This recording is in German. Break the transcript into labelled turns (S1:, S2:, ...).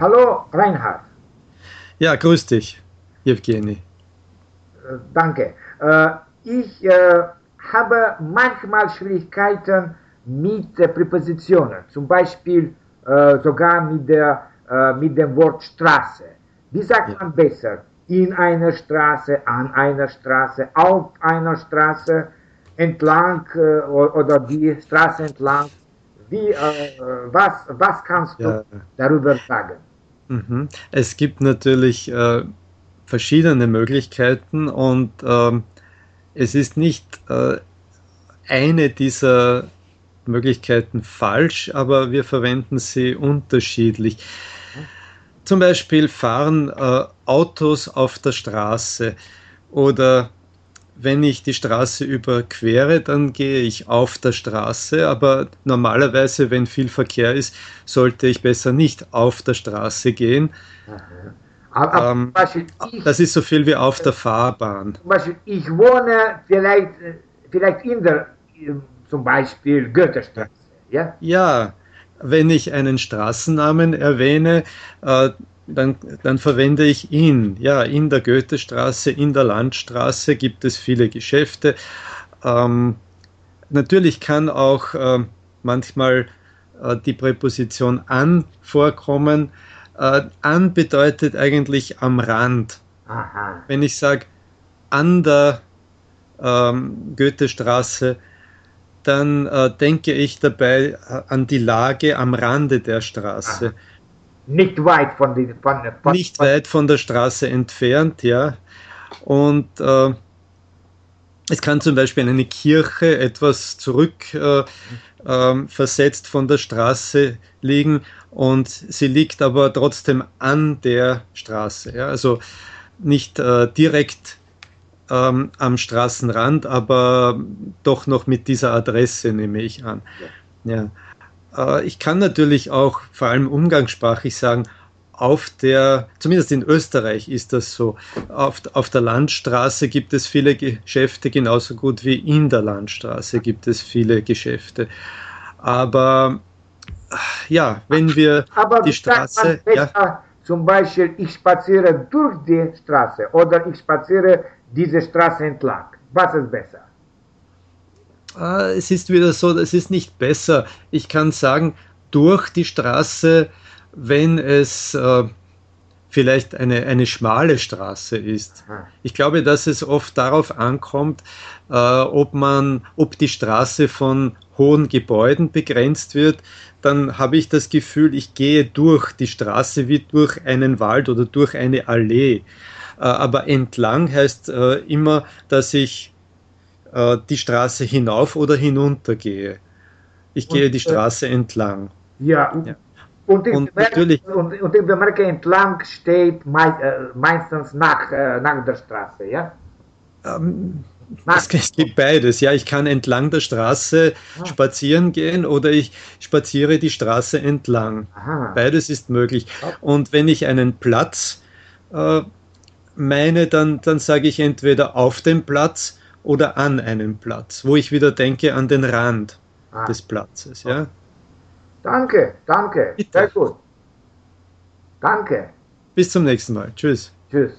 S1: Hallo Reinhard.
S2: Ja, grüß dich, Evgeny.
S1: Äh, danke. Äh, ich äh, habe manchmal Schwierigkeiten mit Präpositionen, zum Beispiel sogar mit, der, mit dem Wort Straße. Wie sagt ja. man besser? In einer Straße, an einer Straße, auf einer Straße, entlang oder die Straße entlang. Wie, was, was kannst du ja. darüber sagen?
S2: Mhm. Es gibt natürlich äh, verschiedene Möglichkeiten und ähm, es ist nicht äh, eine dieser Möglichkeiten falsch, aber wir verwenden sie unterschiedlich. Zum Beispiel fahren äh, Autos auf der Straße oder wenn ich die Straße überquere, dann gehe ich auf der Straße, aber normalerweise, wenn viel Verkehr ist, sollte ich besser nicht auf der Straße gehen. Aber, ähm, ich, das ist so viel wie auf der Fahrbahn.
S1: Zum Beispiel, ich wohne vielleicht, vielleicht in der, zum Beispiel Goethestraße. Ja?
S2: ja, wenn ich einen Straßennamen erwähne, äh, dann, dann verwende ich ihn. Ja, in der Goethestraße, in der Landstraße gibt es viele Geschäfte. Ähm, natürlich kann auch äh, manchmal äh, die Präposition an vorkommen. Äh, an bedeutet eigentlich am Rand. Aha. Wenn ich sage an der ähm, Goethestraße, dann äh, denke ich dabei äh, an die Lage am Rande der Straße. Aha.
S1: Nicht weit von, die, von,
S2: von Nicht weit von der Straße entfernt, ja. Und äh, es kann zum Beispiel eine Kirche etwas zurück äh, äh, versetzt von der Straße liegen und sie liegt aber trotzdem an der Straße. Ja? Also nicht äh, direkt ähm, am Straßenrand, aber doch noch mit dieser Adresse nehme ich an. Ja. ja. Äh, ich kann natürlich auch vor allem umgangssprachlich sagen, auf der, zumindest in Österreich ist das so, auf, auf der Landstraße gibt es viele Geschäfte, genauso gut wie in der Landstraße gibt es viele Geschäfte. Aber ja, wenn wir
S1: Aber
S2: die Straße.
S1: Ja, zum Beispiel, ich spaziere durch die Straße oder ich spaziere diese Straße entlang. Was ist besser?
S2: Ah, es ist wieder so, es ist nicht besser. Ich kann sagen, durch die Straße, wenn es äh, vielleicht eine, eine schmale Straße ist. Ich glaube, dass es oft darauf ankommt, äh, ob man, ob die Straße von hohen Gebäuden begrenzt wird, dann habe ich das Gefühl, ich gehe durch die Straße wie durch einen Wald oder durch eine Allee. Äh, aber entlang heißt äh, immer, dass ich äh, die Straße hinauf oder hinunter gehe. Ich und, gehe die äh, Straße äh, entlang.
S1: Ja, ja. Und, und, natürlich, und, und ich bemerke, entlang steht mei, äh, meistens nach, äh, nach der Straße, ja?
S2: Ähm, es gibt beides. Ja, ich kann entlang der Straße ah. spazieren gehen oder ich spaziere die Straße entlang. Aha. Beides ist möglich. Und wenn ich einen Platz äh, meine, dann, dann sage ich entweder auf dem Platz oder an einem Platz, wo ich wieder denke an den Rand ah. des Platzes. Ja?
S1: Danke, danke. Bitte. Sehr gut. Danke.
S2: Bis zum nächsten Mal. Tschüss. Tschüss.